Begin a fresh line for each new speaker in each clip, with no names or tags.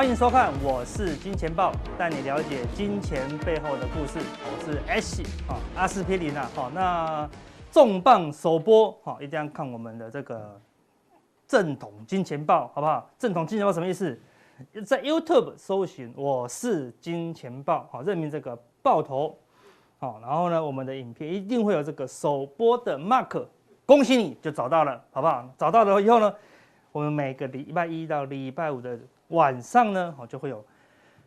欢迎收看，我是金钱豹，带你了解金钱背后的故事。我是 S 啊，阿司匹林啊。好，那重磅首播，好，一定要看我们的这个正统金钱豹，好不好？正统金钱豹什么意思？在 YouTube 搜寻我是金钱豹，好，认明这个爆头，好，然后呢，我们的影片一定会有这个首播的 mark，恭喜你就找到了，好不好？找到了以后呢，我们每个礼拜一到礼拜五的。晚上呢，就会有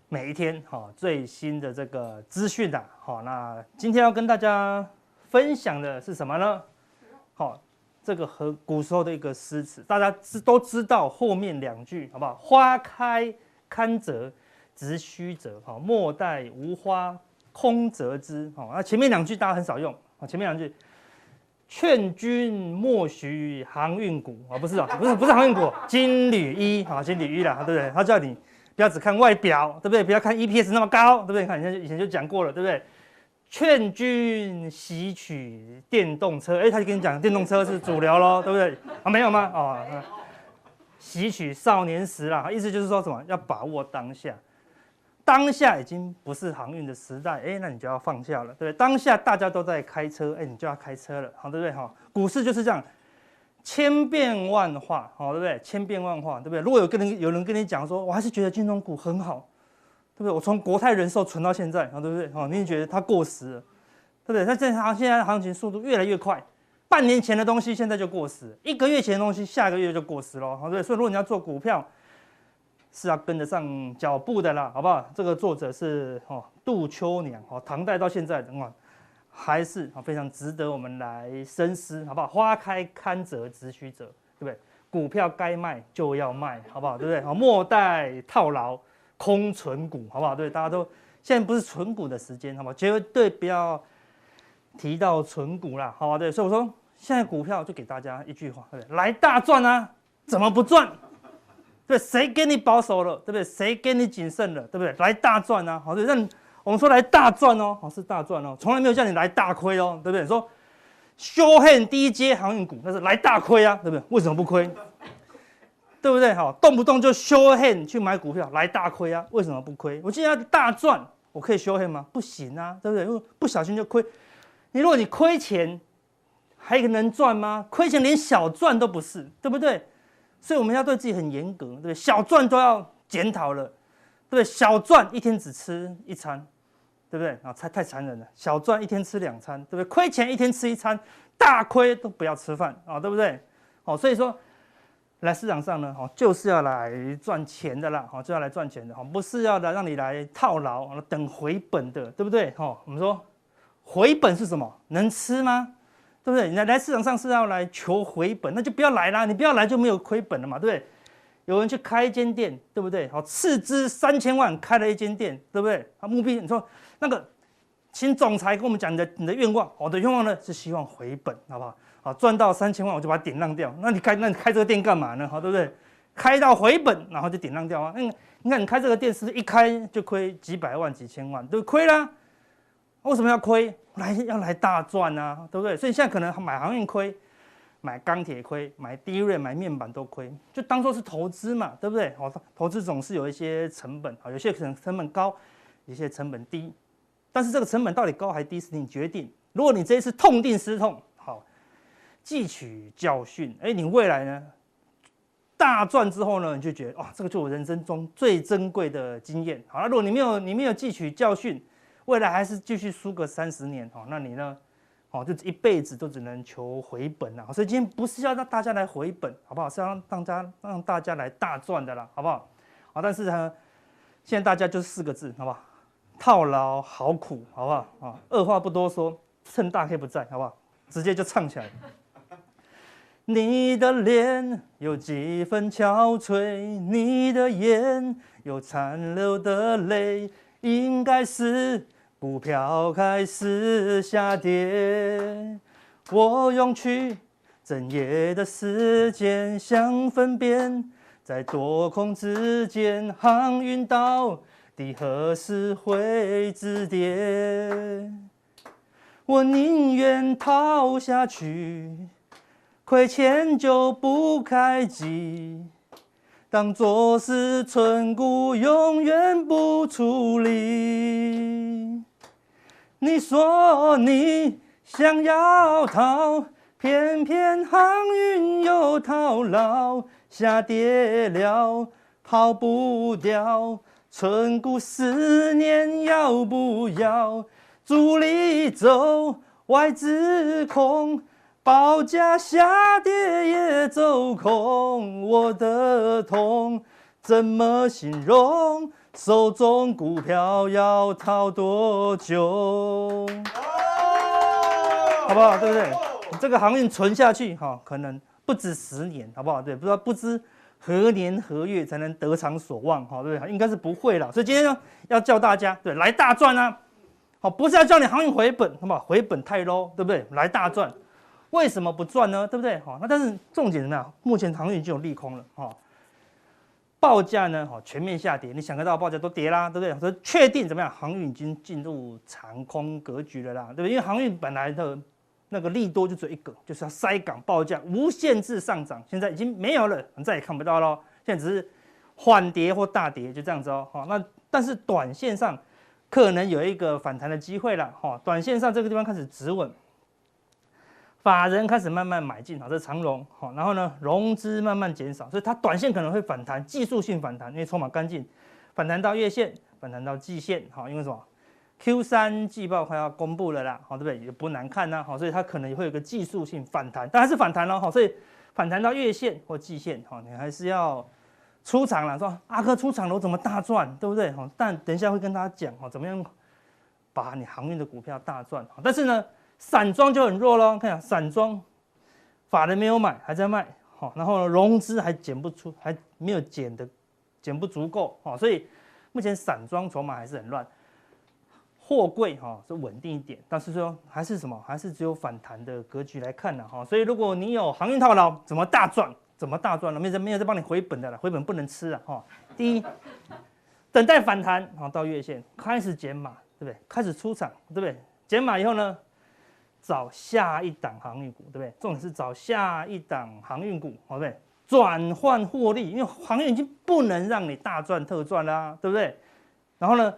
每一天哈最新的这个资讯的。好，那今天要跟大家分享的是什么呢？好，这个和古时候的一个诗词，大家知都知道后面两句好不好？花开堪折直须折，好，莫待无花空折枝。好，那前面两句大家很少用，前面两句。劝君莫许航运股啊，不是啊，不是不是航运股，金缕衣啊，金缕衣啦，对不对？他叫你不要只看外表，对不对？不要看 EPS 那么高，对不对？看以前以前就讲过了，对不对？劝君吸取电动车，哎，他就跟你讲电动车是主流喽，对不对？啊，没有吗？哦，吸取少年时啦，意思就是说什么？要把握当下。当下已经不是航运的时代，哎，那你就要放下了，对不对？当下大家都在开车，哎，你就要开车了，好，对不对？哈，股市就是这样，千变万化，好，对不对？千变万化，对不对？如果有个人有人跟你讲说，我还是觉得金融股很好，对不对？我从国泰人寿存到现在，好，对不对？哦，你也觉得它过时了，对不对？它这行现在行情速度越来越快，半年前的东西现在就过时，一个月前的东西下个月就过时了，好，对不对？所以如果你要做股票，是要跟得上脚步的啦，好不好？这个作者是哦杜秋娘哦，唐代到现在的话，还是啊非常值得我们来深思，好不好？花开堪折直须折，对不对？股票该卖就要卖，好不好？对不对？好，莫待套牢空存股，好不好？对，大家都现在不是存股的时间，好不好？绝对不要提到存股啦，好吧？对，所以我说现在股票就给大家一句话，对不对？来大赚啊，怎么不赚？对，谁给你保守了，对不对？谁给你谨慎了，对不对？来大赚啊，好，让我们说来大赚哦，好，是大赚哦，从来没有叫你来大亏哦，对不对？说修汉第一阶航运股，那是来大亏啊，对不对？为什么不亏？对不对？好，动不动就修汉去买股票来大亏啊，为什么不亏？我今天要大赚，我可以修汉吗？不行啊，对不对？因为不小心就亏。你如果你亏钱，还能赚吗？亏钱连小赚都不是，对不对？所以我们要对自己很严格，对不对？小赚都要检讨了，对不对？小赚一天只吃一餐，对不对？啊，太太残忍了。小赚一天吃两餐，对不对？亏钱一天吃一餐，大亏都不要吃饭啊，对不对？哦，所以说来市场上呢，哦，就是要来赚钱的啦，哦，就要来赚钱的，哦，不是要来让你来套牢，等回本的，对不对？哦，我们说回本是什么？能吃吗？对不对？你来市场上是要来求回本，那就不要来啦。你不要来就没有亏本了嘛，对不对？有人去开一间店，对不对？好，斥资三千万开了一间店，对不对？啊，目的你说那个，请总裁跟我们讲你的你的愿望，我的愿望呢是希望回本，好不好？好，赚到三千万我就把它典当掉。那你开那你开这个店干嘛呢？好，对不对？开到回本然后就典当掉啊。那你看你开这个店是不是一开就亏几百万几千万，对不对？亏啦。为什么要亏？来要来大赚啊，对不对？所以现在可能买航运亏，买钢铁亏，买低瑞买面板都亏，就当做是投资嘛，对不对？好，投资总是有一些成本，好，有些可能成本高，有些成本低，但是这个成本到底高还低是你决定。如果你这一次痛定思痛，好，汲取教训，哎，你未来呢大赚之后呢，你就觉得哇，这个就我人生中最珍贵的经验。好了，如果你没有你没有汲取教训，未来还是继续输个三十年哦，那你呢？哦，就一辈子都只能求回本了。所以今天不是要让大家来回本，好不好？是要让大家让大家来大赚的啦，好不好？好，但是呢，现在大家就四个字，好不好？套牢好苦，好不好？啊，二话不多说，趁大黑不在，好不好？直接就唱起来。你的脸有几分憔悴，你的眼有残留的泪，应该是。股票开始下跌，我用去整夜的时间想分辨，在多空之间，航运到底何时会止跌？我宁愿套下去，亏钱就不开机。当作是存股，永远不处理。你说你想要逃，偏偏航运又套牢，下跌了跑不掉。存股十年要不要？主力走，外资空，报价下跌也走空。我的痛怎么形容？手中股票要套多久？好不好？对不对？这个航运存下去，哈，可能不止十年，好不好？对，不知道不知。何年何月才能得偿所望？哈，对不对？应该是不会了。所以今天呢，要叫大家，对，来大赚啊！好，不是要叫你航运回本，好不好？回本太 low，对不对？来大赚，为什么不赚呢？对不对？好，那但是重点呢？目前航运已经有利空了，哈，报价呢，哈，全面下跌。你想得到报价都跌啦，对不对？所以确定怎么样？航运已经进入长空格局了啦，对不对？因为航运本来的。那个利多就只有一个，就是要塞港报价无限制上涨，现在已经没有了，再也看不到了。现在只是缓跌或大跌，就这样子哦。好，那但是短线上可能有一个反弹的机会了。哈，短线上这个地方开始止稳，法人开始慢慢买进，好，这是长荣。好，然后呢，融资慢慢减少，所以它短线可能会反弹，技术性反弹，因为筹码干净，反弹到月线，反弹到季线。好，因为什么？Q 三季报快要公布了啦，好，对不对？也不难看呐，好，所以它可能也会有个技术性反弹，但还是反弹了，好，所以反弹到月线或季线，好，你还是要出场了，说阿哥出场了，我怎么大赚，对不对？好，但等一下会跟大家讲，好，怎么样把你航运的股票大赚，好，但是呢，散装就很弱喽，看下散装，法人没有买，还在卖，好，然后呢，融资还减不出，还没有减的，减不足够，好，所以目前散装筹码还是很乱。货柜哈是稳定一点，但是说还是什么，还是只有反弹的格局来看呢哈。所以如果你有航运套牢，怎么大赚？怎么大赚了？没人没有在帮你回本的了，回本不能吃啊哈。第一，等待反弹啊，到月线开始减码，对不对？开始出场，对不对？减码以后呢，找下一档航运股，对不对？重点是找下一档航运股，好不对？转换获利，因为航运已经不能让你大赚特赚啦，对不对？然后呢？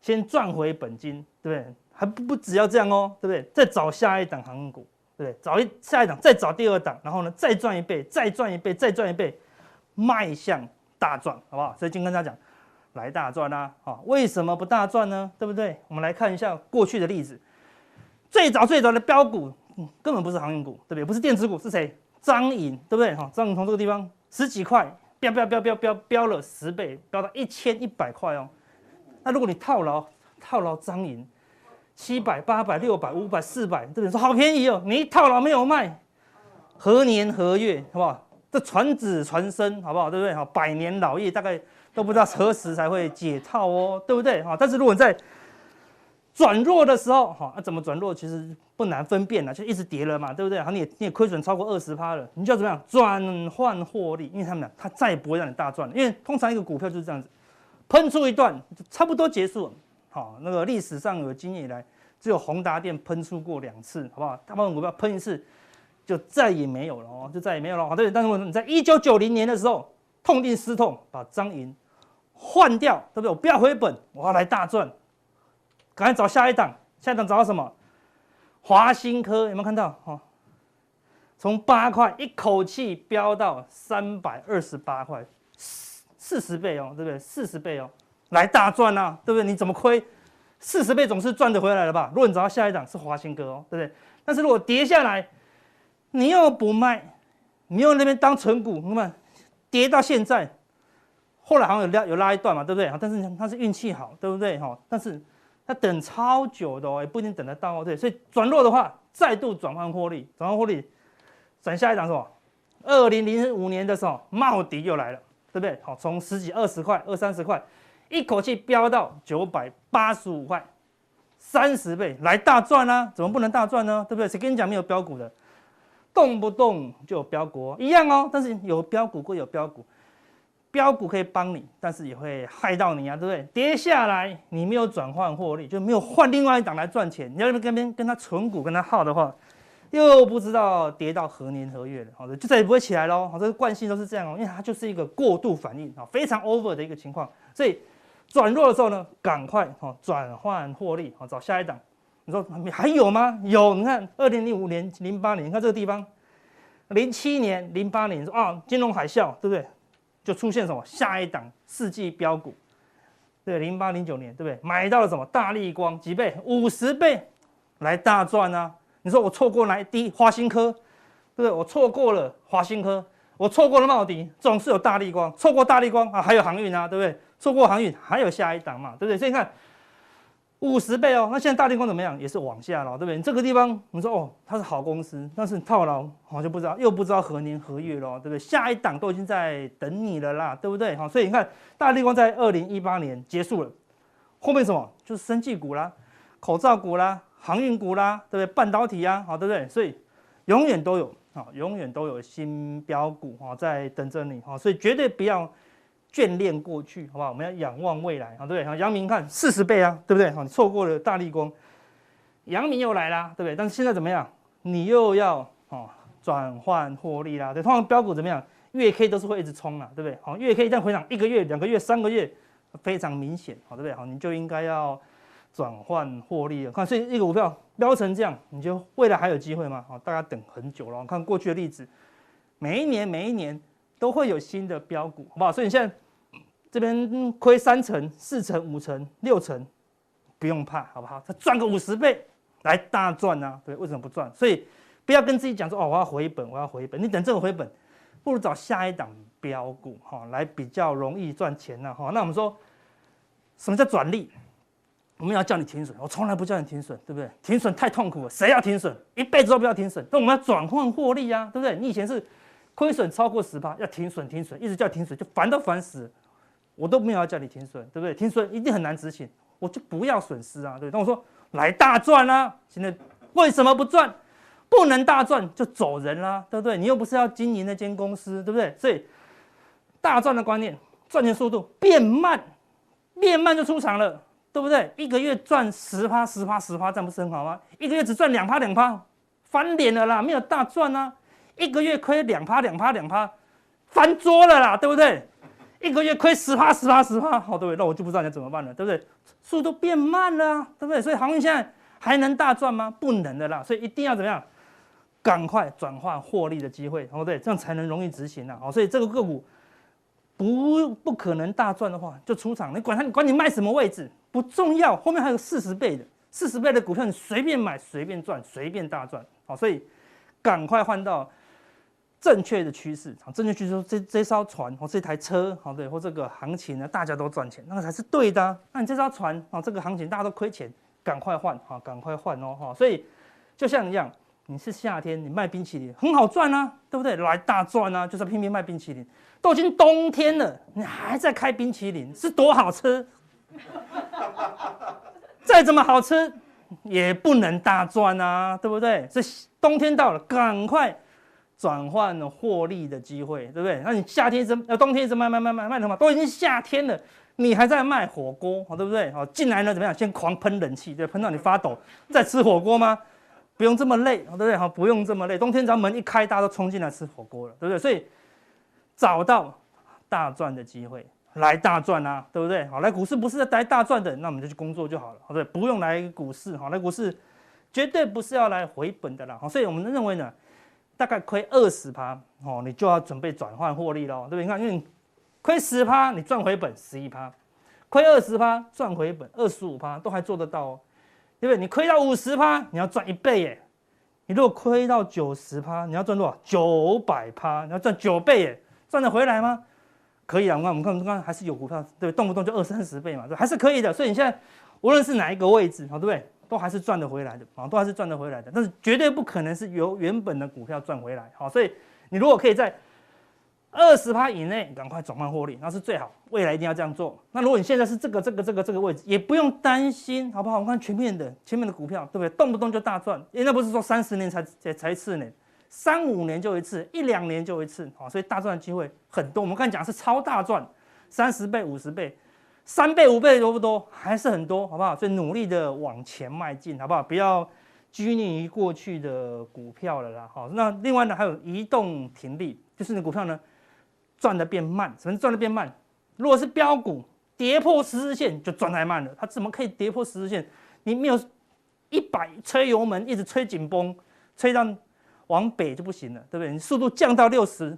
先赚回本金，对不对？还不不只要这样哦，对不对？再找下一档航运股，对不对？找一下一档，再找第二档，然后呢，再赚一倍，再赚一倍，再赚一倍，迈向大赚，好不好？所以今天跟大家讲，来大赚啦，啊，为什么不大赚呢？对不对？我们来看一下过去的例子，最早最早的标股，根本不是航运股，对不对？不是电子股，是谁？张颖，对不对？哈，张颖从这个地方十几块，飙飙飙飙飙飙了十倍，飙到一千一百块哦。那如果你套牢套牢张颖，七百、八百、六百、五百、四百，这边说好便宜哦。你一套牢没有卖，何年何月，好不好？这传子传孙，好不好？对不对？哈，百年老业大概都不知道何时才会解套哦，对不对？哈，但是如果你在转弱的时候，哈，那怎么转弱？其实不难分辨了，就一直跌了嘛，对不对？好，你也你也亏损超过二十趴了，你就要怎么样转换获利？因为他们俩，他再也不会让你大赚了，因为通常一个股票就是这样子。喷出一段就差不多结束了，好，那个历史上有经验以来，只有宏达电喷出过两次，好不好？大部分股票喷一次就再也没有了哦，就再也没有了。好，对，但是我你在一九九零年的时候痛定思痛，把张银换掉，对不对？我不要回本，我要来大赚，赶快找下一档，下一档找到什么？华新科有没有看到？哈，从八块一口气飙到三百二十八块。四十倍哦，对不对？四十倍哦，来大赚啊，对不对？你怎么亏？四十倍总是赚得回来了吧？如果你找到下一档是华新科哦，对不对？但是如果跌下来，你又不卖，你又那边当存股，那么跌到现在，后来好像有拉有拉一段嘛，对不对？但是它是运气好，对不对？哈，但是它等超久的哦，也不一定等得到哦，对。所以转弱的话，再度转换获利，转换获利，转下一档是吧？二零零五年的时候，茂迪又来了。对不对？好，从十几、二十块、二三十块，一口气飙到九百八十五块，三十倍来大赚啊！怎么不能大赚呢？对不对？谁跟你讲没有飙股的？动不动就有飙股，一样哦。但是有飙股归有飙股，飙股可以帮你，但是也会害到你啊，对不对？跌下来你没有转换获利，就没有换另外一档来赚钱。你要跟边跟他存股跟他耗的话，又不知道跌到何年何月了，好的，就再也不会起来喽。好，这个惯性都是这样哦，因为它就是一个过度反应啊，非常 over 的一个情况。所以转弱的时候呢，赶快哈转换获利，好找下一档。你说还有吗？有，你看二零零五年、零八年，你看这个地方，零七年、零八年说啊，金融海啸，对不对？就出现什么下一档四季标股，对，零八零九年，对不对？买到了什么大力光几倍？五十倍，来大赚啊！你说我错过哪一滴华新科，对不对？我错过了华新科，我错过了茂迪，总是有大力光，错过大力光啊，还有航运啊，对不对？错过航运还有下一档嘛，对不对？所以你看五十倍哦，那现在大立光怎么样？也是往下了，对不对？你这个地方你说哦，它是好公司，但是套牢，好就不知道，又不知道何年何月了，对不对？下一档都已经在等你了啦，对不对？好，所以你看大立光在二零一八年结束了，后面什么就是生技股啦，口罩股啦。航运股啦，对不对？半导体啊，好，对不对？所以永远都有啊，永远都有新标股啊，在等着你哈。所以绝对不要眷恋过去，好不好？我们要仰望未来，好，对不对？好，阳明看四十倍啊，对不对？好，你错过了大立光，阳明又来啦，对不对？但是现在怎么样？你又要哦转换获利啦，对，通常标股怎么样？月 K 都是会一直冲啊，对不对？好，月 K 一旦回涨一个月、两个月、三个月，非常明显，好，对不对？好，你就应该要。转换获利了，看，所以一个股票飙成这样，你就未来还有机会吗？好，大家等很久了。看过去的例子，每一年每一年都会有新的标股，好不好？所以你现在这边亏三成、四成、五成、六成，不用怕，好不好？它赚个五十倍来大赚啊！对，为什么不赚？所以不要跟自己讲说哦，我要回本，我要回本。你等这个回本，不如找下一档标股哈，来比较容易赚钱呢。哈，那我们说什么叫转利？我们要叫你停损，我从来不叫你停损，对不对？停损太痛苦了，谁要停损？一辈子都不要停损。那我们要转换获利啊，对不对？你以前是亏损超过十趴，要停损停损，一直叫停损就烦都烦死。我都没有要叫你停损，对不对？停损一定很难执行，我就不要损失啊，对。那我说来大赚啊，现在为什么不赚？不能大赚就走人啦，对不对？你又不是要经营那间公司，对不对？所以大赚的观念，赚钱速度变慢，变慢就出场了。对不对？一个月赚十趴、十趴、十趴，这样不是很好吗？一个月只赚两趴、两趴，翻脸了啦，没有大赚啊！一个月亏两趴、两趴、两趴，翻桌了啦，对不对？一个月亏十趴、十趴、十趴，好，对不对？那我就不知道你怎么办了，对不对？速度变慢了，对不对？所以航运现在还能大赚吗？不能的啦，所以一定要怎么样？赶快转换获利的机会，哦对？这样才能容易执行啊！好，所以这个个股不不可能大赚的话，就出场，你管它，你管你卖什么位置。不重要，后面还有四十倍的，四十倍的股票你随便买，随便赚，随便大赚，好，所以赶快换到正确的趋势，好，正确趋势说这这艘船或这台车，好对，或这个行情呢，大家都赚钱，那个才是对的。那你这艘船啊，这个行情大家都亏钱，赶快换，好，赶快换哦，哈，所以就像一样，你是夏天，你卖冰淇淋很好赚啊，对不对？来大赚啊，就是拼命卖冰淇淋，都已经冬天了，你还在开冰淇淋，是多好吃。再怎么好吃，也不能大赚啊，对不对？这冬天到了，赶快转换获利的机会，对不对？那你夏天怎么呃冬天怎么卖卖卖卖卖什么？都已经夏天了，你还在卖火锅，好对不对？好进来呢怎么样？先狂喷冷气，对，喷到你发抖，再吃火锅吗？不用这么累，对不对？好，不用这么累。冬天只要门一开，大家都冲进来吃火锅了，对不对？所以找到大赚的机会。来大赚啊，对不对？好，来股市不是来大赚的，那我们就去工作就好了，好对，不用来股市，好来股市绝对不是要来回本的啦，好，所以我们认为呢，大概亏二十趴，哦，你就要准备转换获利喽，对不对？你看，因为你亏十趴，你赚回本十一趴，亏二十趴赚回本二十五趴，都还做得到哦，对不对？你亏到五十趴，你要赚一倍耶，你如果亏到九十趴，你要赚多少？九百趴，你要赚九倍耶，赚得回来吗？可以啊，我们看我们看，还是有股票，对，动不动就二三十倍嘛，对，还是可以的。所以你现在无论是哪一个位置，好，对不对？都还是赚得回来的，啊，都还是赚得回来的。但是绝对不可能是由原本的股票赚回来，好，所以你如果可以在二十趴以内赶快转换获利，那是最好。未来一定要这样做。那如果你现在是这个这个这个这个位置，也不用担心，好不好？我们看全面的前面的股票，对不对？动不动就大赚，因为那不是说三十年才才才一次呢。三五年就一次，一两年就一次，啊，所以大赚的机会很多。我们刚才讲是超大赚，三十倍、五十倍、三倍、五倍多不多？还是很多，好不好？所以努力的往前迈进，好不好？不要拘泥于过去的股票了啦。好，那另外呢还有移动停利，就是你股票呢赚的变慢，什么赚的变慢？如果是标股跌破十日线就赚太慢了，它怎么可以跌破十日线？你没有一百吹油门一直吹紧绷，吹到往北就不行了，对不对？你速度降到六十，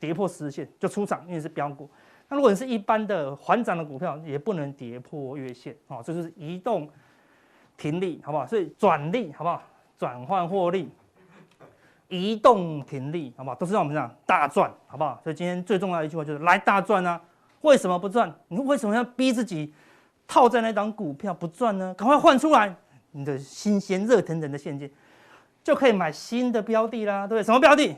跌破十日线就出场，因为是标股。那如果你是一般的缓涨的股票，也不能跌破月线，哦，这就是移动停利，好不好？所以转利，好不好？转换获利，移动停利，好不好？都是让我们这样大赚，好不好？所以今天最重要的一句话就是来大赚啊！为什么不赚？你为什么要逼自己套在那档股票不赚呢？赶快换出来，你的新鲜热腾腾的现金就可以买新的标的啦，对不对？什么标的？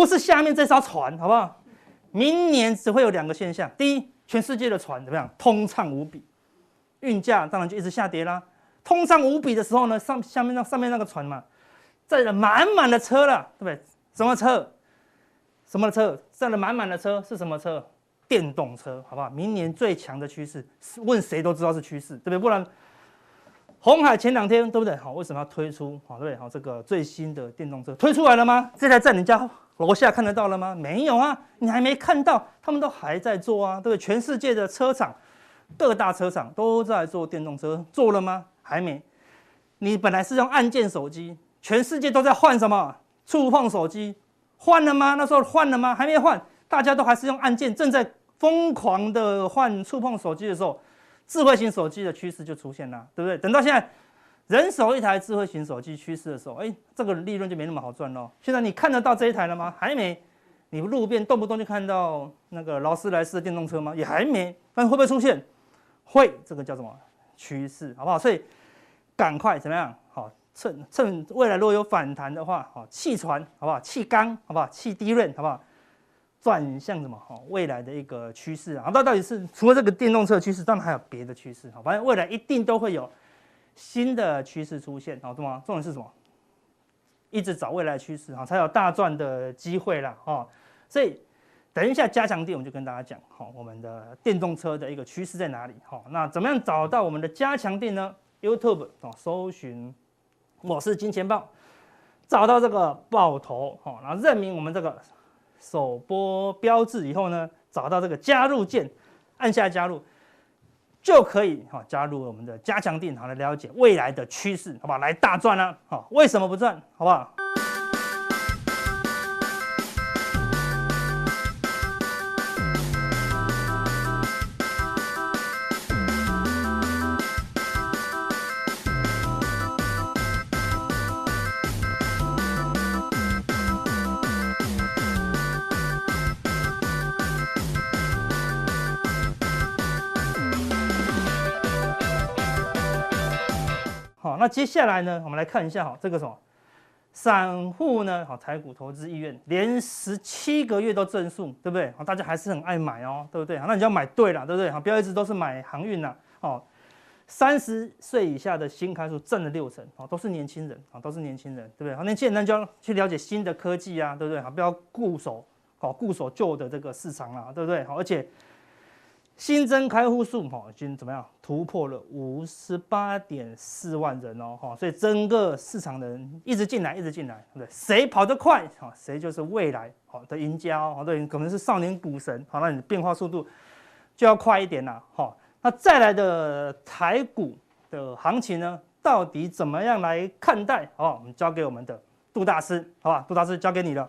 不是下面这艘船，好不好？明年只会有两个现象：第一，全世界的船怎么样？通畅无比，运价当然就一直下跌啦。通畅无比的时候呢，上下面那上面那个船嘛，载了满满的车了，对不对？什么车？什么车？载了满满的车是什么车？电动车，好不好？明年最强的趋势是，问谁都知道是趋势，对不对？不然，鸿海前两天对不对？好，为什么要推出？好，对？好，这个最新的电动车推出来了吗？这台在你家。楼下看得到了吗？没有啊，你还没看到，他们都还在做啊，对不对？全世界的车厂，各大车厂都在做电动车，做了吗？还没。你本来是用按键手机，全世界都在换什么？触碰手机，换了吗？那时候换了吗？还没换，大家都还是用按键，正在疯狂的换触碰手机的时候，智慧型手机的趋势就出现了，对不对？等到现在。人手一台智慧型手机趋势的时候，哎，这个利润就没那么好赚喽。现在你看得到这一台了吗？还没。你路边动不动就看到那个劳斯莱斯的电动车吗？也还没。但会不会出现？会，这个叫什么趋势？好不好？所以赶快怎么样？好，趁趁未来如果有反弹的话，好，弃船好不好？弃钢好不好？弃低润好不好？转向什么？好，未来的一个趋势啊。那到底是除了这个电动车趋势，当然还有别的趋势。好，反正未来一定都会有。新的趋势出现，好，对吗？重点是什么？一直找未来趋势，哈，才有大赚的机会啦，哈。所以等一下加强錠，我们就跟大家讲，好，我们的电动车的一个趋势在哪里？好，那怎么样找到我们的加强錠呢？YouTube 啊，搜寻我是金钱豹，找到这个豹头，好，然后认明我们这个首播标志以后呢，找到这个加入键，按下加入。就可以哈加入我们的加强錠，好来了解未来的趋势，好不好？来大赚了，好，为什么不赚？好不好？那接下来呢，我们来看一下哈，这个什么散户呢？好，台股投资意愿连十七个月都正数，对不对？好，大家还是很爱买哦，对不对？好，那你就要买对了，对不对？好，不要一直都是买航运呐。哦，三十岁以下的新开数挣了六成，哦，都是年轻人，啊，都是年轻人，对不对？好，年轻人就要去了解新的科技啊，对不对？好，不要固守，好，固守旧的这个市场啊，对不对？好，而且。新增开户数哈，已经怎么样突破了五十八点四万人哦哈，所以整个市场的人一直进来，一直进来，对不对？谁跑得快哈，谁就是未来好的赢家哦，对，可能是少年股神，好，那你变化速度就要快一点啦哈。那再来的台股的行情呢，到底怎么样来看待？好，我们交给我们的杜大师，好吧？杜大师交给你了。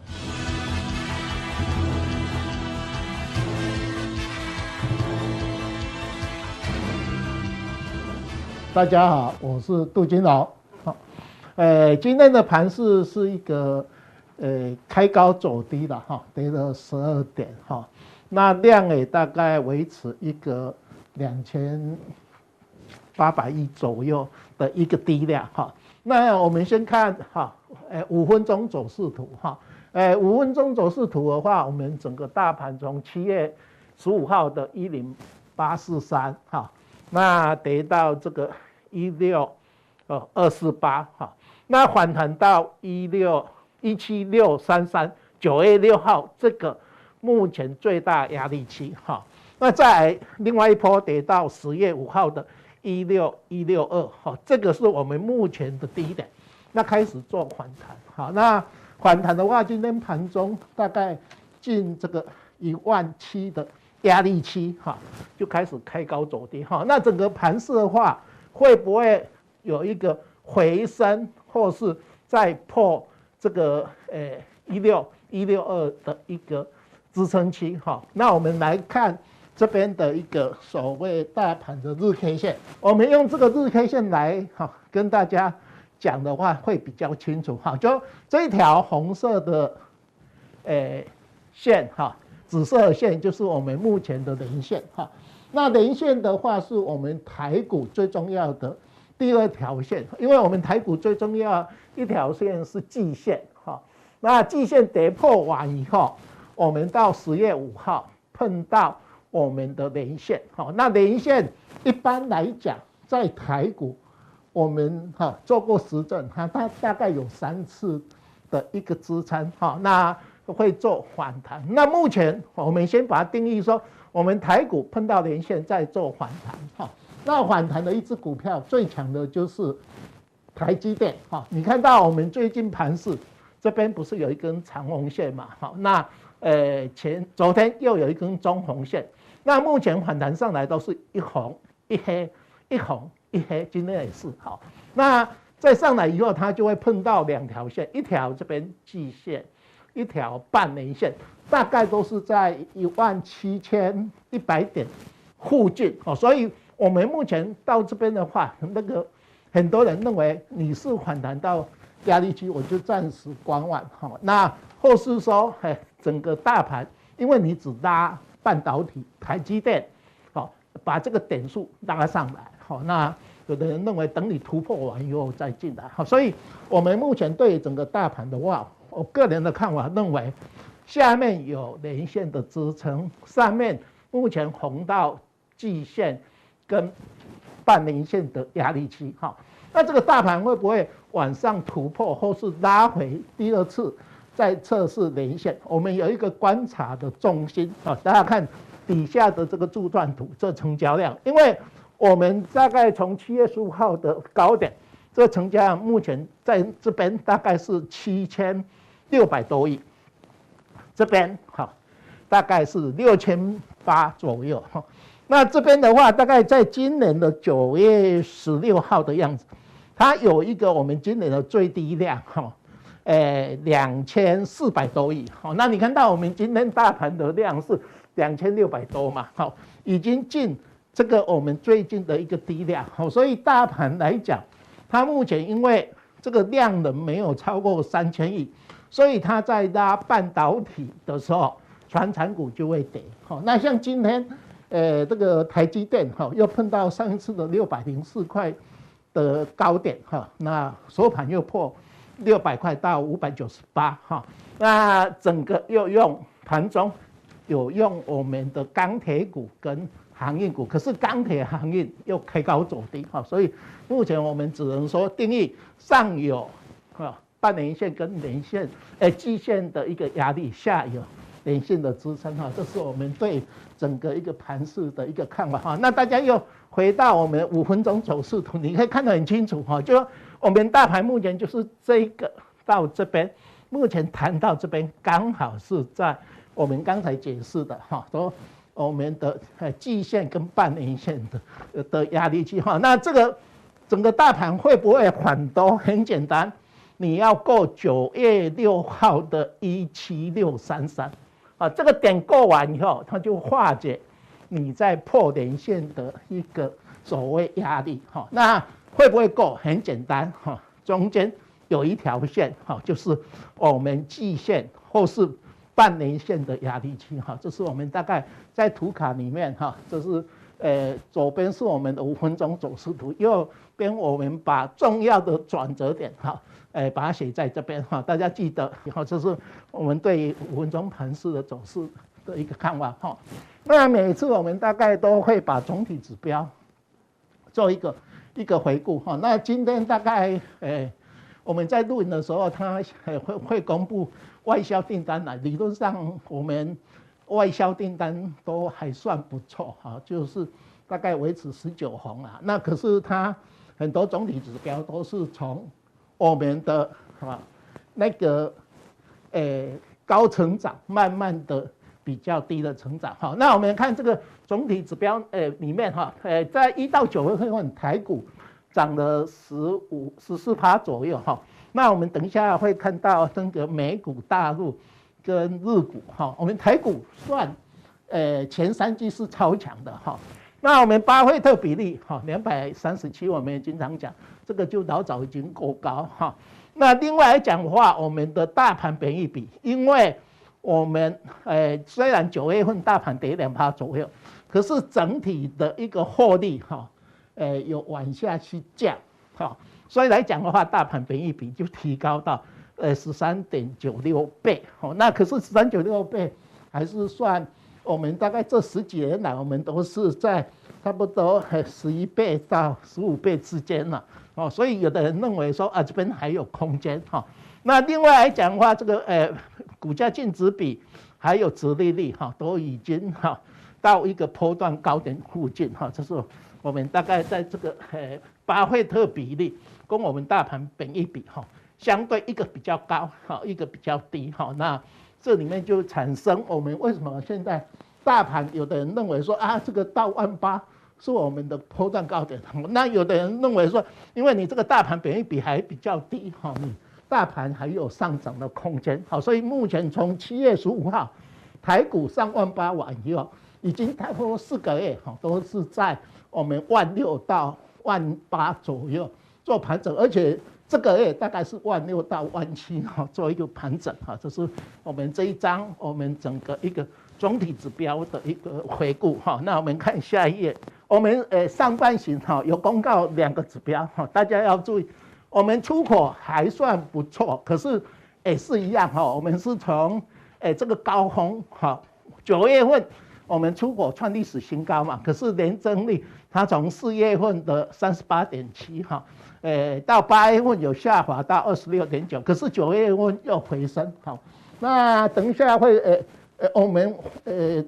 大家好，我是杜金龙。好，呃，今天的盘势是一个呃开高走低的哈，跌了十二点哈。那量也大概维持一个两千八百亿左右的一个低量哈。那我们先看哈，呃，五分钟走势图哈。呃，五分钟走势图的话，我们整个大盘从七月十五号的一零八四三哈。那跌到这个一六哦二四八哈，那反弹到一六一七六三三九月六号这个目前最大压力区哈，那再另外一波跌到十月五号的一六一六二，哈，这个是我们目前的低点，那开始做反弹，好，那反弹的话，今天盘中大概进这个一万七的压力期，哈，就开始开高走低，哈，那整个盘势的话，会不会有一个回升，或是再破这个呃一六一六二的一个支撑区，哈，那我们来看。这边的一个所谓大盘的日 K 线，我们用这个日 K 线来哈跟大家讲的话会比较清楚哈。就这条红色的诶线哈，紫色线就是我们目前的连线哈。那连线的话是我们台股最重要的第二条线，因为我们台股最重要一条线是季线哈。那季线跌破完以后，我们到十月五号碰到。我们的连线，哈，那连线一般来讲，在台股，我们哈做过实证，哈，它大概有三次的一个支撑，哈，那会做反弹。那目前我们先把它定义说，我们台股碰到连线再做反弹，哈，那反弹的一只股票最强的就是台积电，哈，你看到我们最近盘势这边不是有一根长红线嘛，好，那呃前昨天又有一根中红线。那目前反弹上来都是一红一黑，一红一黑，今天也是好。那再上来以后，它就会碰到两条线，一条这边季线，一条半年线，大概都是在一万七千一百点附近哦。所以我们目前到这边的话，那个很多人认为你是反弹到压力区，我就暂时观望哈。那或是说，哎，整个大盘，因为你只拉。半导体、台积电，好，把这个点数拉上来，好，那有的人认为等你突破完以后再进来，好，所以我们目前对整个大盘的话，我个人的看法认为，下面有连线的支撑，上面目前红到季线跟半年线的压力区，哈，那这个大盘会不会往上突破，或是拉回第二次？在测试连线，我们有一个观察的重心啊，大家看底下的这个柱状图，这成交量，因为我们大概从七月十五号的高点，这成交量目前在这边大概是七千六百多亿，这边哈大概是六千八左右哈，那这边的话，大概在今年的九月十六号的样子，它有一个我们今年的最低量哈。诶，两千四百多亿，好，那你看到我们今天大盘的量是两千六百多嘛，好，已经进这个我们最近的一个低量，好，所以大盘来讲，它目前因为这个量能没有超过三千亿，所以它在拉半导体的时候，传产股就会跌，好，那像今天，呃，这个台积电哈，又碰到上一次的六百零四块的高点哈，那收盘又破。六百块到五百九十八哈，那整个又用盘中有用我们的钢铁股跟航运股，可是钢铁航运又开高走低哈，所以目前我们只能说定义上有啊半年线跟年线诶季线的一个压力，下有年线的支撑哈，这是我们对整个一个盘势的一个看法哈。那大家又回到我们五分钟走势图，你可以看得很清楚哈，就。我们大盘目前就是这个到这边，目前谈到这边刚好是在我们刚才解释的哈，说我们的呃季线跟半年线的的压力区哈，那这个整个大盘会不会反多？很简单，你要过九月六号的一七六三三啊，这个点过完以后，它就化解你在破连线的一个所谓压力哈，那。会不会够？很简单哈，中间有一条线哈，就是我们季线或是半年线的压力区哈，这是我们大概在图卡里面哈，这是呃左边是我们的五分钟走势图，右边我们把重要的转折点哈，呃把它写在这边哈，大家记得以后这是我们对五分钟盘势的走势的一个看法哈。那每次我们大概都会把总体指标做一个。一个回顾哈，那今天大概诶，我们在录影的时候，他会会公布外销订单了。理论上，我们外销订单都还算不错哈，就是大概维持十九红啊。那可是它很多总体指标都是从我们的哈那个诶高成长，慢慢的比较低的成长哈。那我们看这个总体指标诶里面哈，诶在一到九月份台股涨了十五十四趴左右哈。那我们等一下会看到这个美股、大陆跟日股哈，我们台股算，呃前三季是超强的哈。那我们巴菲特比例哈两百三十七，我们也经常讲，这个就老早已经够高哈。那另外来讲的话，我们的大盘便宜比，因为我们呃虽然九月份大盘跌两趴左右，可是整体的一个获利哈，呃有往下去降哈。所以来讲的话，大盘便宜比就提高到呃十三点九六倍，哦，那可是十三九六倍还是算我们大概这十几年来，我们都是在差不多十一倍到十五倍之间了，哦，所以有的人认为说啊这边还有空间哈。那另外来讲的话，这个呃股价净值比还有殖利率哈都已经哈到一个波段高点附近哈，这是我们大概在这个呃巴菲特比例。跟我们大盘本一比哈，相对一个比较高哈，一个比较低哈，那这里面就产生我们为什么现在大盘有的人认为说啊，这个到万八是我们的波段高点，那有的人认为说，因为你这个大盘本益比还比较低哈，你大盘还有上涨的空间好，所以目前从七月十五号台股上万八完以后，已经差不多四个月哈，都是在我们万六到万八左右。做盘整，而且这个月大概是万六到万七哈，做一个盘整哈，这是我们这一章我们整个一个总体指标的一个回顾哈。那我们看下一页，我们呃上半旬哈有公告两个指标哈，大家要注意，我们出口还算不错，可是也是一样哈，我们是从诶这个高峰哈九月份我们出口创历史新高嘛，可是年增率它从四月份的三十八点七哈。诶，到八月份有下滑到二十六点九，可是九月份又回升。好，那等一下会呃呃，我们呃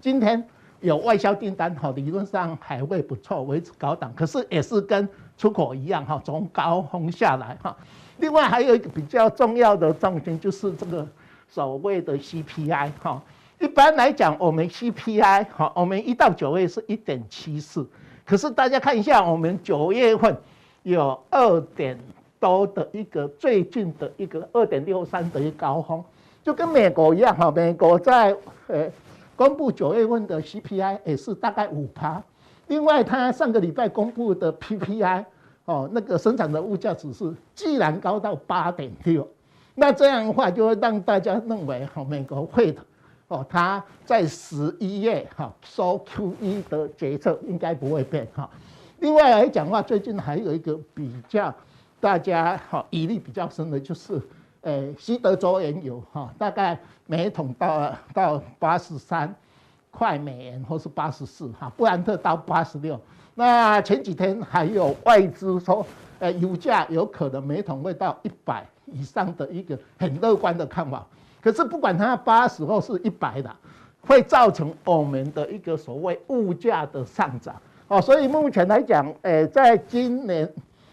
今天有外销订单，好，理论上还会不错，维持高档。可是也是跟出口一样，哈，从高峰下来，哈。另外还有一个比较重要的重心就是这个所谓的 CPI，哈。一般来讲，我们 CPI，哈，我们一到九月是一点七四，可是大家看一下，我们九月份。有二点多的一个最近的一个二点六三的一个高峰，就跟美国一样哈，美国在呃公布九月份的 CPI 也是大概五趴，另外它上个礼拜公布的 PPI 哦，那个生产的物价指数既然高到八点六，那这样的话就会让大家认为哈，美国会的哦，它在十一月哈收 QE 的决策应该不会变哈。另外来讲的话，最近还有一个比较大家哈疑虑比较深的，就是诶西德州原油哈，大概每桶到到八十三块美元或是八十四哈，布兰特到八十六。那前几天还有外资说，诶油价有可能每桶会到一百以上的一个很乐观的看法。可是不管它八十或是一百的，会造成我们的一个所谓物价的上涨。哦，所以目前来讲，诶，在今年、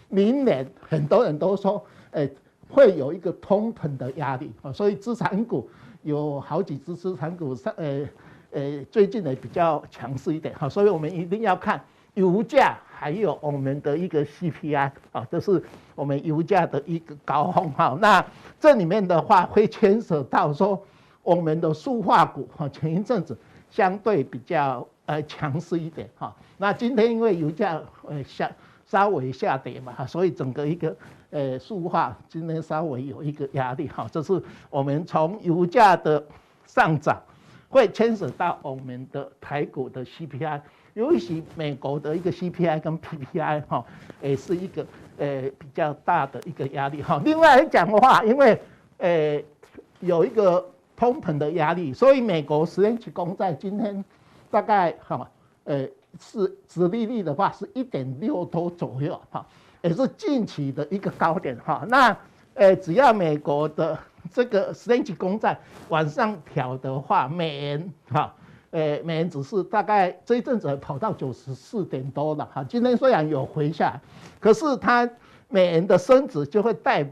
明年，很多人都说，诶，会有一个通膨的压力。哦，所以资产股有好几只资产股上，诶，诶，最近呢比较强势一点。好，所以我们一定要看油价，还有我们的一个 CPI，啊，这是我们油价的一个高峰。好，那这里面的话会牵涉到说，我们的塑化股，哈，前一阵子相对比较。呃，强势一点哈。那今天因为油价呃下稍微下跌嘛，所以整个一个呃塑化今天稍微有一个压力哈。这是我们从油价的上涨会牵扯到我们的台股的 CPI，尤其美国的一个 CPI 跟 PPI 哈，也是一个呃比较大的一个压力哈。另外来讲的话，因为呃有一个通膨的压力，所以美国十年期公债今天。大概哈，呃，是殖利率的话是一点六多左右哈，也是近期的一个高点哈。那呃，只要美国的这个十年期公债往上调的话，美元哈，呃，美元指数大概这一阵子跑到九十四点多了哈。今天虽然有回下，可是它美元的升值就会带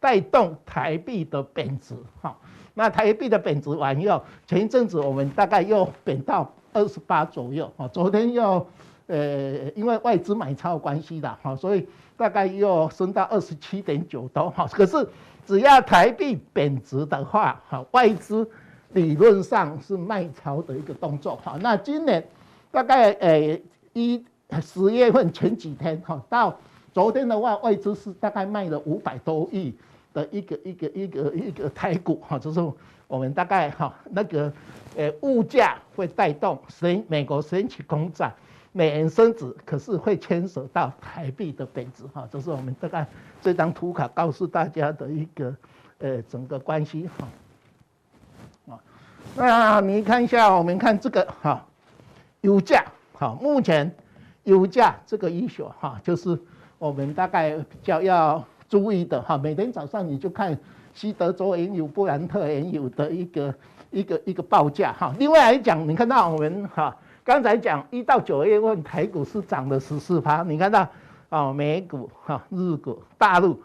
带动台币的贬值哈。那台币的贬值完以后，前一阵子我们大概又贬到二十八左右哈。昨天又呃，因为外资买超关系的哈，所以大概又升到二十七点九多哈。可是只要台币贬值的话哈，外资。理论上是卖超的一个动作哈，那今年大概呃一十月份前几天哈，到昨天的话，外资是大概卖了五百多亿的一个一个一个一个台股哈，就是我们大概哈那个呃物价会带动升美国升起公债，美元升值，可是会牵涉到台币的贬值哈，这是我们大概这张图卡告诉大家的一个呃整个关系哈。啊那你看一下，我们看这个哈，油价哈，目前油价这个因素哈，就是我们大概比较要注意的哈。每天早上你就看西德州原油、布兰特原油的一个一个一个报价哈。另外来讲，你看到我们哈，刚才讲一到九月份台股是涨了十四趴，你看到啊，美股哈、日股、大陆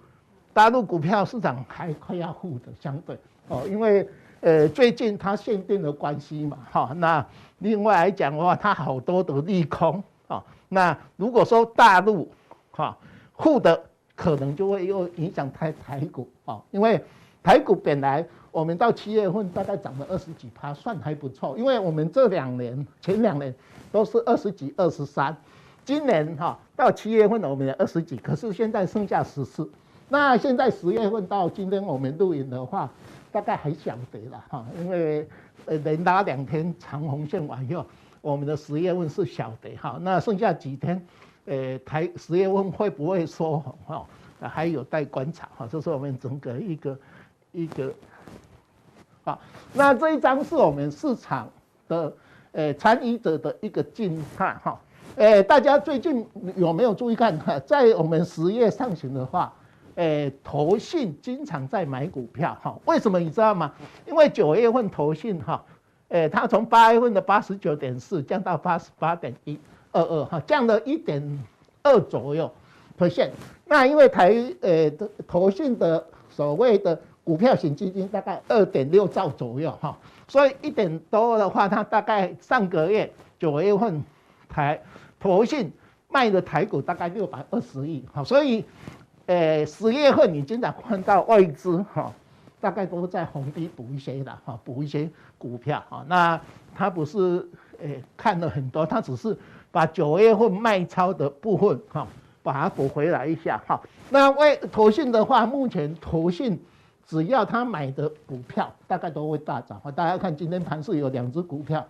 大陆股票市场还快要负的相对哦，因为。呃，最近它限定的关系嘛，哈，那另外来讲的话，它好多的利空啊。那如果说大陆哈负的，可能就会又影响台台股啊，因为台股本来我们到七月份大概涨了二十几趴，算还不错。因为我们这两年前两年都是二十几、二十三，今年哈到七月份我们二十几，可是现在剩下十四。那现在十月份到今天我们录影的话。大概还小跌了哈，因为呃连拉两天长红线完以后，我们的十月份是小跌哈，那剩下几天，呃台十月份会不会收红哈？还有待观察哈，这是我们整个一个一个，好，那这一张是我们市场的呃参与者的一个静态哈，呃大家最近有没有注意看哈，在我们十月上旬的话。诶，投信经常在买股票哈，为什么你知道吗？因为九月份投信哈，诶，它从八月份的八十九点四降到八十八点一二二哈，降了一点二左右 percent。那因为台呃的投信的所谓的股票型基金大概二点六兆左右哈，所以一点多的话，它大概上个月九月份台投信卖的台股大概六百二十亿哈，所以。呃，十月份你经常看到外资哈，大概都在逢低补一些的哈，补一些股票哈。那他不是呃看了很多，他只是把九月份卖超的部分哈，把它补回来一下哈。那外投信的话，目前投信只要他买的股票，大概都会大涨。大家看今天盘是有两只股票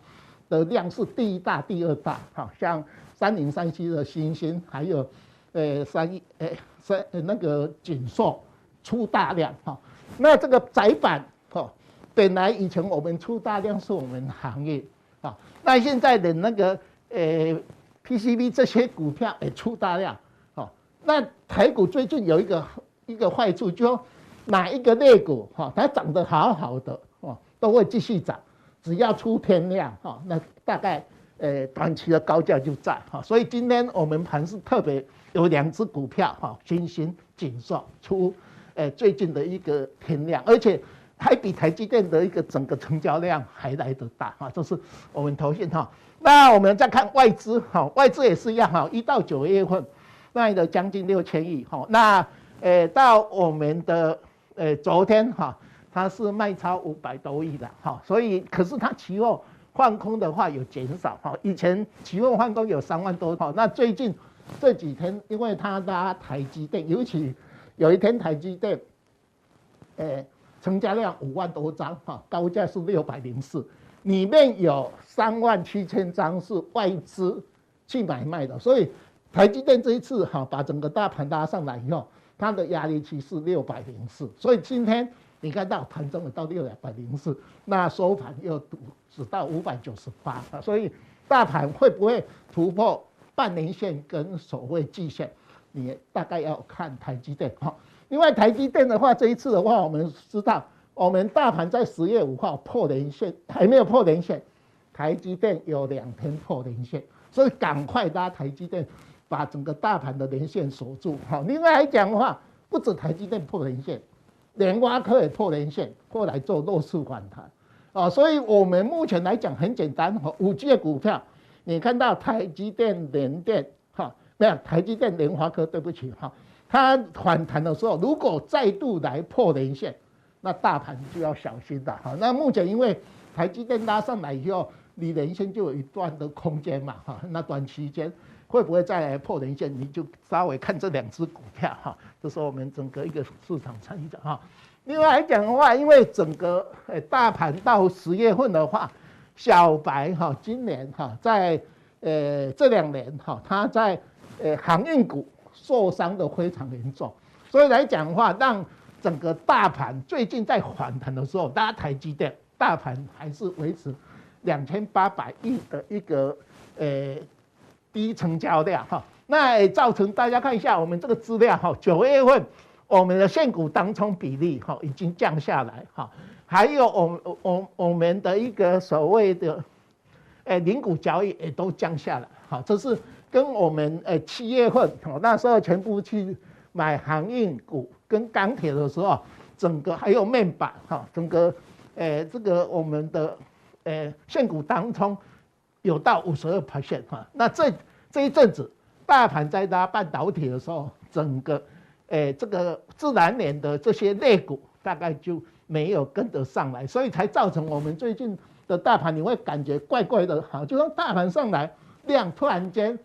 的量是第一大、第二大哈，像三零三七的欣兴，还有呃三一呃。在那个景硕出大量哈，那这个窄板哈，本来以前我们出大量是我们行业啊，那现在的那个呃 PCB 这些股票也出大量哈，那台股最近有一个一个坏处，就哪一个类股哈，它涨得好好的哦，都会继续涨，只要出天量哈，那大概呃短期的高价就在哈，所以今天我们盘是特别。有两只股票哈，欣兴、景硕出，诶最近的一个天量，而且还比台积电的一个整个成交量还来得大哈，这是我们投信哈。那我们再看外资哈，外资也是一样哈，一到九月份卖了将近六千亿哈，那诶到我们的诶昨天哈，它是卖超五百多亿的哈，所以可是它期货换空的话有减少哈，以前期货换空有三万多哈，那最近。这几天，因为它拉台积电，尤其有一天台积电，诶，成交量五万多张，哈，高价是六百零四，里面有三万七千张是外资去买卖的，所以台积电这一次哈，把整个大盘拉上来以后，它的压力区是六百零四，所以今天你看到盘中了到六百零四，那收盘又只到五百九十八，所以大盘会不会突破？半年线跟所谓季线，你大概要看台积电哈。另外台积电的话，这一次的话，我们知道我们大盘在十月五号破年线，还没有破连线，台积电有两天破连线，所以赶快拉台积电，把整个大盘的连线锁住。好，另外来讲的话，不止台积电破连线，联发科也破连线，过来做弱势反弹。啊，所以我们目前来讲很简单，哈，五 G 的股票，你看到台积电、联电，哈，没有台积电、联发科，对不起，哈，它反弹的时候，如果再度来破连线，那大盘就要小心了，哈。那目前因为台积电拉上来以后，你连线就有一段的空间嘛，哈，那短期间会不会再来破连线，你就稍微看这两只股票，哈，这是我们整个一个市场参与的，哈。另外来讲的话，因为整个呃大盘到十月份的话，小白哈今年哈在呃这两年哈，它在呃航运股受伤的非常严重，所以来讲的话，让整个大盘最近在反弹的时候，大家台积电大盘还是维持两千八百亿的一个呃低成交量哈，那造成大家看一下我们这个资料哈，九月份。我们的现股当冲比例哈已经降下来哈，还有我我我们的一个所谓的诶零股交易也都降下来哈，这是跟我们诶七月份那时候全部去买航运股跟钢铁的时候，整个还有面板哈，整个诶这个我们的诶现股当中有到五十二 percent 哈，那这这一阵子大盘在拉半导体的时候，整个。诶，这个自然年的这些类股大概就没有跟得上来，所以才造成我们最近的大盘你会感觉怪怪的哈，就说大盘上来量突然间，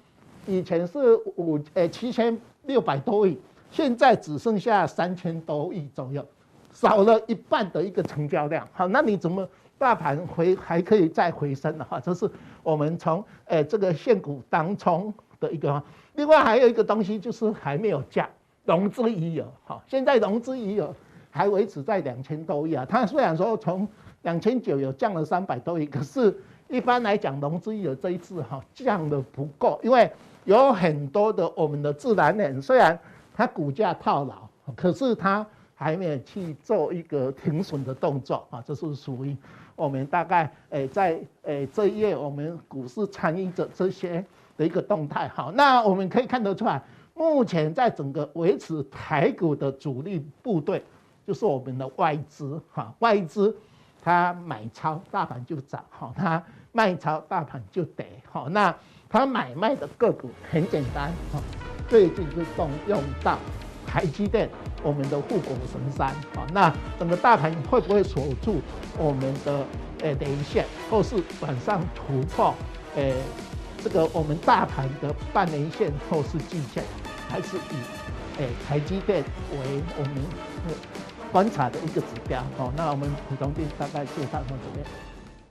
以前是五诶七千六百多亿，现在只剩下三千多亿左右，少了一半的一个成交量。好，那你怎么大盘回还可以再回升的话，这是我们从诶这个现股当冲的一个，另外还有一个东西就是还没有降。融资余额，好，现在融资余额还维持在两千多亿啊。它虽然说从两千九有降了三百多亿，可是一般来讲，融资余额这一次哈降的不够，因为有很多的我们的自然人，虽然它股价套牢，可是它还没有去做一个停损的动作啊。这是属于我们大概诶在诶这一页我们股市参与者这些的一个动态。好，那我们可以看得出来。目前在整个维持台股的主力部队，就是我们的外资哈，外资它买超大盘就涨哈，它卖超大盘就跌哈。那它买卖的个股很简单哈，最近就动用到台积电，我们的护国神山啊。那整个大盘会不会锁住我们的呃连线，或是晚上突破呃这个我们大盘的半年线或是季线？还是以诶台积电为我们观察的一个指标哦。那我们普通錠大概介绍到这边。